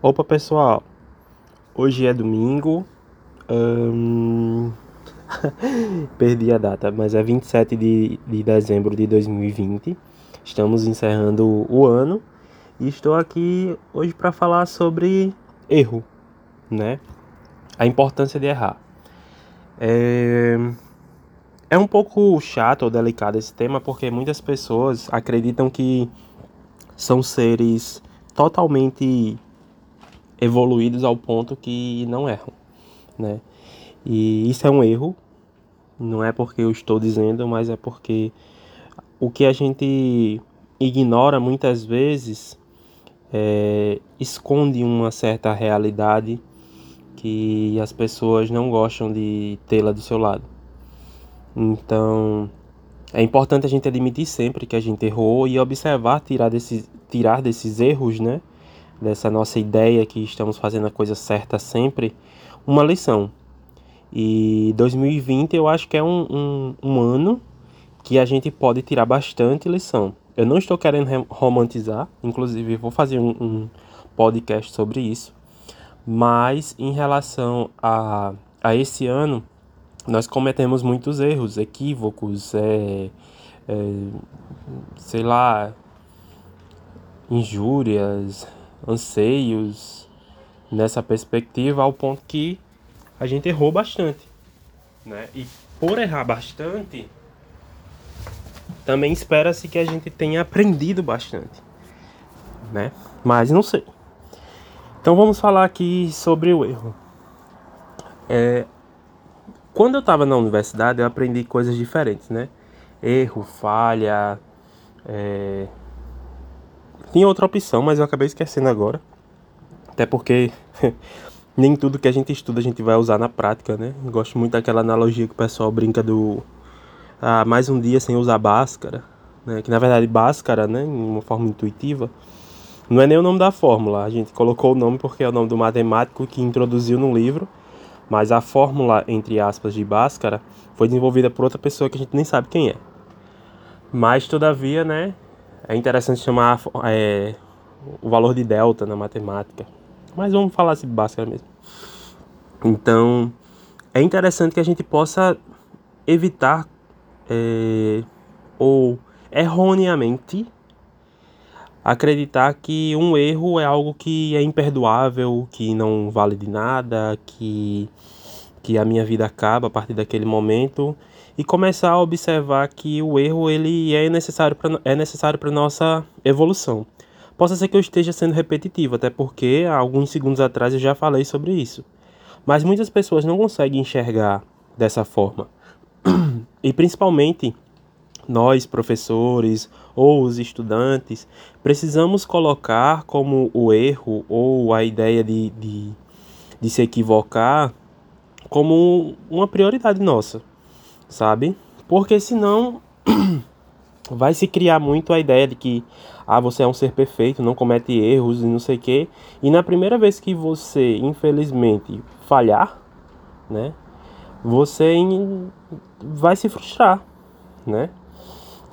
Opa pessoal, hoje é domingo, hum... perdi a data, mas é 27 de, de dezembro de 2020, estamos encerrando o ano e estou aqui hoje para falar sobre erro, né? A importância de errar. É... é um pouco chato ou delicado esse tema porque muitas pessoas acreditam que são seres totalmente evoluídos ao ponto que não erram, né? E isso é um erro, não é porque eu estou dizendo, mas é porque o que a gente ignora muitas vezes é, esconde uma certa realidade que as pessoas não gostam de tê-la do seu lado. Então, é importante a gente admitir sempre que a gente errou e observar, tirar desses, tirar desses erros, né? Dessa nossa ideia que estamos fazendo a coisa certa sempre, uma lição. E 2020 eu acho que é um, um, um ano que a gente pode tirar bastante lição. Eu não estou querendo romantizar, inclusive vou fazer um, um, podcast sobre isso, mas em relação a, a esse ano, nós cometemos muitos erros, equívocos, é, é, sei lá, injúrias, anseios nessa perspectiva ao ponto que a gente errou bastante, né? E por errar bastante, também espera-se que a gente tenha aprendido bastante, né? Mas não sei. Então vamos falar aqui sobre o erro. É, quando eu estava na universidade, eu aprendi coisas diferentes, né? Erro, falha, é, tinha outra opção, mas eu acabei esquecendo agora. Até porque nem tudo que a gente estuda a gente vai usar na prática, né? Eu gosto muito daquela analogia que o pessoal brinca do ah, mais um dia sem usar báscara, né? Que na verdade báscara, né, em uma forma intuitiva, não é nem o nome da fórmula. A gente colocou o nome porque é o nome do matemático que introduziu no livro, mas a fórmula entre aspas de báscara foi desenvolvida por outra pessoa que a gente nem sabe quem é. Mas todavia, né, é interessante chamar é, o valor de delta na matemática. Mas vamos falar assim básica mesmo. Então, é interessante que a gente possa evitar é, ou erroneamente acreditar que um erro é algo que é imperdoável, que não vale de nada, que, que a minha vida acaba a partir daquele momento e começar a observar que o erro ele é necessário para é necessário para nossa evolução. Possa ser que eu esteja sendo repetitivo, até porque há alguns segundos atrás eu já falei sobre isso. Mas muitas pessoas não conseguem enxergar dessa forma. E principalmente nós, professores ou os estudantes, precisamos colocar como o erro ou a ideia de, de, de se equivocar como uma prioridade nossa sabe? Porque senão vai se criar muito a ideia de que ah, você é um ser perfeito, não comete erros e não sei o quê. E na primeira vez que você, infelizmente, falhar, né? Você vai se frustrar, né?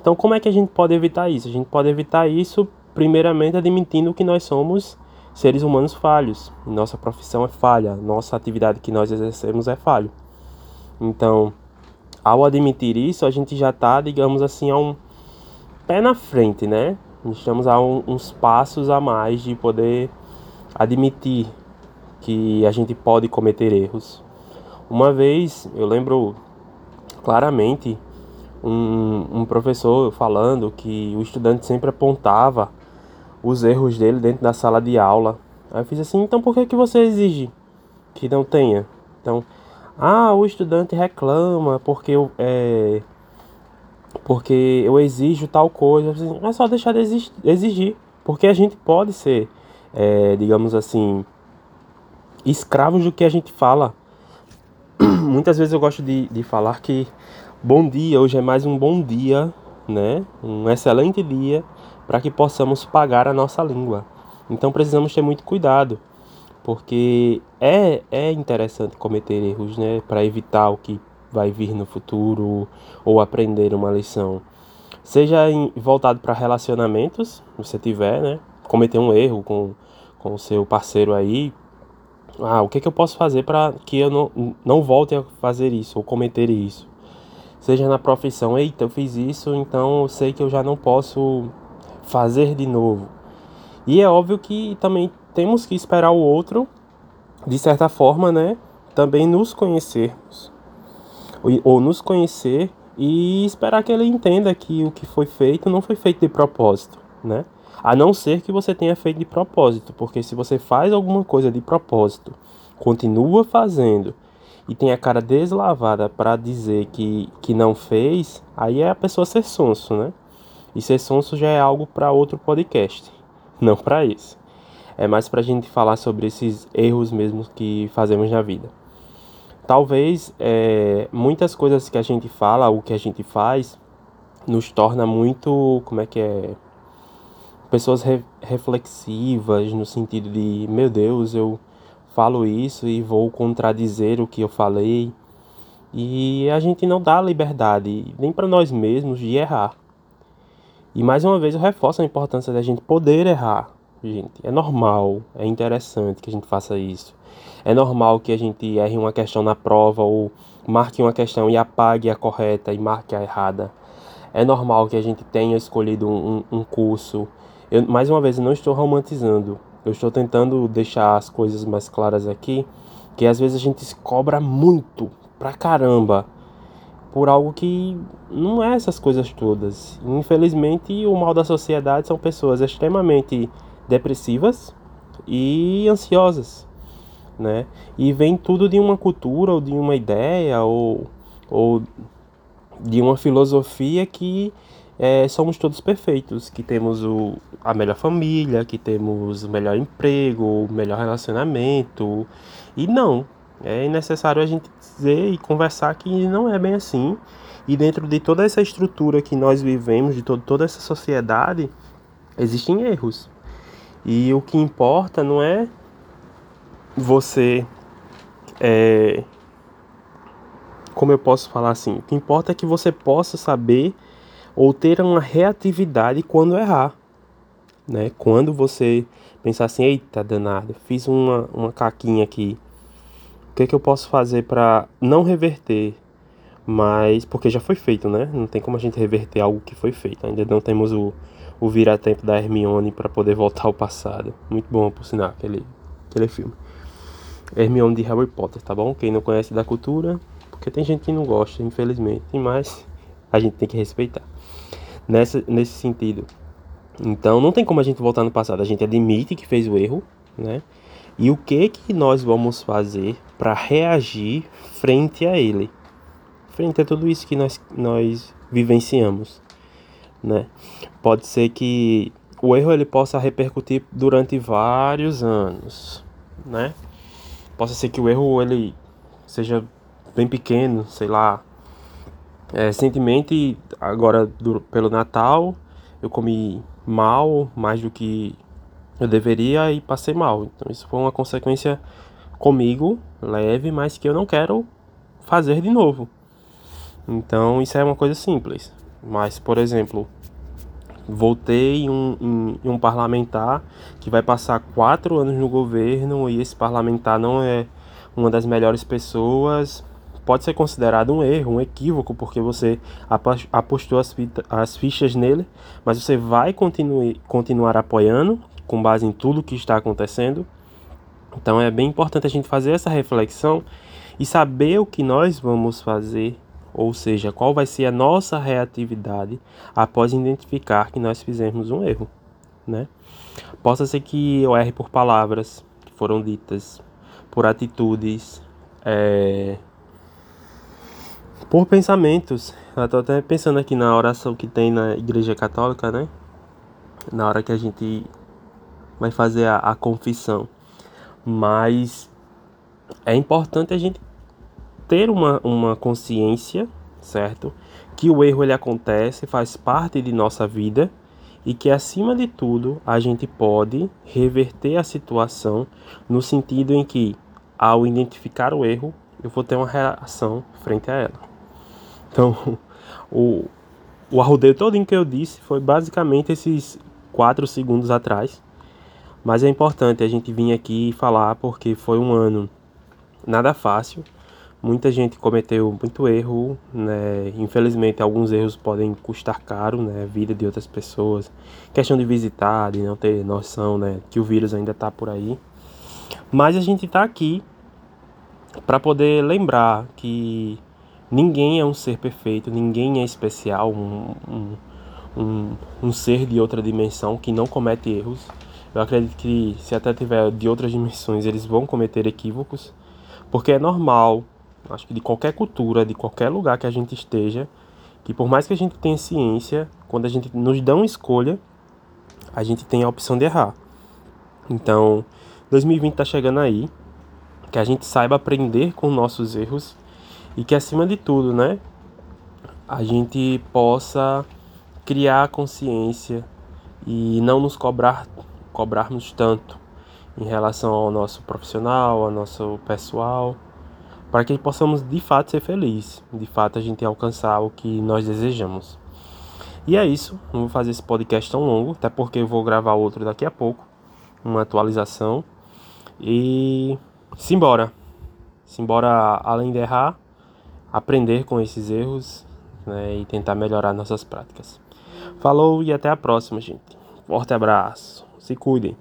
Então, como é que a gente pode evitar isso? A gente pode evitar isso primeiramente admitindo que nós somos seres humanos falhos. Nossa profissão é falha, nossa atividade que nós exercemos é falho. Então, ao admitir isso, a gente já está, digamos assim, a um pé na frente, né? Estamos a um, uns passos a mais de poder admitir que a gente pode cometer erros. Uma vez, eu lembro claramente um, um professor falando que o estudante sempre apontava os erros dele dentro da sala de aula. Aí eu fiz assim, então por que, que você exige que não tenha? Então, ah, o estudante reclama porque eu, é, porque eu exijo tal coisa. É só deixar de exigir. Porque a gente pode ser, é, digamos assim, escravos do que a gente fala. Muitas vezes eu gosto de, de falar que bom dia, hoje é mais um bom dia, né? Um excelente dia para que possamos pagar a nossa língua. Então precisamos ter muito cuidado porque é, é interessante cometer erros, né, para evitar o que vai vir no futuro ou aprender uma lição. Seja em, voltado para relacionamentos, você tiver, né, cometer um erro com, com com o seu parceiro aí, ah, o que, que eu posso fazer para que eu não, não volte a fazer isso ou cometer isso? Seja na profissão, eita, eu fiz isso, então eu sei que eu já não posso fazer de novo. E é óbvio que também temos que esperar o outro, de certa forma, né? Também nos conhecermos. Ou, nos conhecer e esperar que ele entenda que o que foi feito não foi feito de propósito, né? A não ser que você tenha feito de propósito, porque se você faz alguma coisa de propósito, continua fazendo e tem a cara deslavada para dizer que, que não fez, aí é a pessoa ser sonso, né? E ser sonso já é algo para outro podcast, não para isso. É mais para a gente falar sobre esses erros mesmo que fazemos na vida. Talvez é, muitas coisas que a gente fala, o que a gente faz, nos torna muito, como é que é, pessoas re reflexivas no sentido de, meu Deus, eu falo isso e vou contradizer o que eu falei. E a gente não dá liberdade nem para nós mesmos de errar. E mais uma vez eu reforço a importância da gente poder errar. Gente, é normal, é interessante que a gente faça isso. É normal que a gente erre uma questão na prova ou marque uma questão e apague a correta e marque a errada. É normal que a gente tenha escolhido um, um curso eu, mais uma vez, não estou romantizando. Eu estou tentando deixar as coisas mais claras aqui, que às vezes a gente se cobra muito, pra caramba, por algo que não é essas coisas todas. Infelizmente, o mal da sociedade são pessoas extremamente depressivas e ansiosas, né? E vem tudo de uma cultura ou de uma ideia ou, ou de uma filosofia que é, somos todos perfeitos, que temos o, a melhor família, que temos o melhor emprego, o melhor relacionamento. E não, é necessário a gente dizer e conversar que não é bem assim. E dentro de toda essa estrutura que nós vivemos, de toda essa sociedade, existem erros. E o que importa não é você. É, como eu posso falar assim? O que importa é que você possa saber ou ter uma reatividade quando errar. Né? Quando você pensar assim, eita danado, fiz uma, uma caquinha aqui, o que, é que eu posso fazer para não reverter? Mas, porque já foi feito, né? Não tem como a gente reverter algo que foi feito. Ainda não temos o, o vira-tempo da Hermione para poder voltar ao passado. Muito bom, por sinal, aquele, aquele filme. Hermione de Harry Potter, tá bom? Quem não conhece da cultura, porque tem gente que não gosta, infelizmente, mas a gente tem que respeitar nessa, nesse sentido. Então não tem como a gente voltar no passado, a gente admite que fez o erro, né? E o que que nós vamos fazer para reagir frente a ele? Frente a tudo isso que nós, nós vivenciamos, né? Pode ser que o erro ele possa repercutir durante vários anos, né? Possa ser que o erro ele seja bem pequeno, sei lá, é, recentemente, agora do, pelo Natal, eu comi mal, mais do que eu deveria e passei mal. Então isso foi uma consequência comigo, leve, mas que eu não quero fazer de novo. Então isso é uma coisa simples. Mas, por exemplo, voltei em um, em, em um parlamentar que vai passar quatro anos no governo e esse parlamentar não é uma das melhores pessoas pode ser considerado um erro, um equívoco, porque você apostou as, as fichas nele, mas você vai continue, continuar apoiando com base em tudo que está acontecendo. Então é bem importante a gente fazer essa reflexão e saber o que nós vamos fazer, ou seja, qual vai ser a nossa reatividade após identificar que nós fizemos um erro, né? Possa ser que eu erre por palavras que foram ditas, por atitudes, é, por pensamentos. Eu tô até pensando aqui na oração que tem na Igreja Católica, né? Na hora que a gente vai fazer a, a confissão. Mas é importante a gente ter uma, uma consciência, certo? Que o erro ele acontece, faz parte de nossa vida e que acima de tudo a gente pode reverter a situação no sentido em que ao identificar o erro eu vou ter uma reação frente a ela. Então, o, o arrodeio todo que eu disse foi basicamente esses 4 segundos atrás. Mas é importante a gente vir aqui falar porque foi um ano nada fácil. Muita gente cometeu muito erro, né? Infelizmente alguns erros podem custar caro, né? A vida de outras pessoas. Questão de visitar, de não ter noção, né? Que o vírus ainda está por aí. Mas a gente está aqui para poder lembrar que ninguém é um ser perfeito, ninguém é especial, um, um, um, um ser de outra dimensão que não comete erros. Eu acredito que se até tiver de outras dimensões, eles vão cometer equívocos, porque é normal, acho que de qualquer cultura, de qualquer lugar que a gente esteja, que por mais que a gente tenha ciência, quando a gente nos dá uma escolha, a gente tem a opção de errar. Então, 2020 está chegando aí, que a gente saiba aprender com nossos erros e que acima de tudo, né, a gente possa criar consciência e não nos cobrar cobrarmos tanto em relação ao nosso profissional, ao nosso pessoal, para que possamos de fato ser felizes, de fato a gente alcançar o que nós desejamos. E é isso, não vou fazer esse podcast tão longo, até porque eu vou gravar outro daqui a pouco, uma atualização. E simbora. Simbora, além de errar, aprender com esses erros né, e tentar melhorar nossas práticas. Falou e até a próxima, gente. Forte abraço. Se cuidem.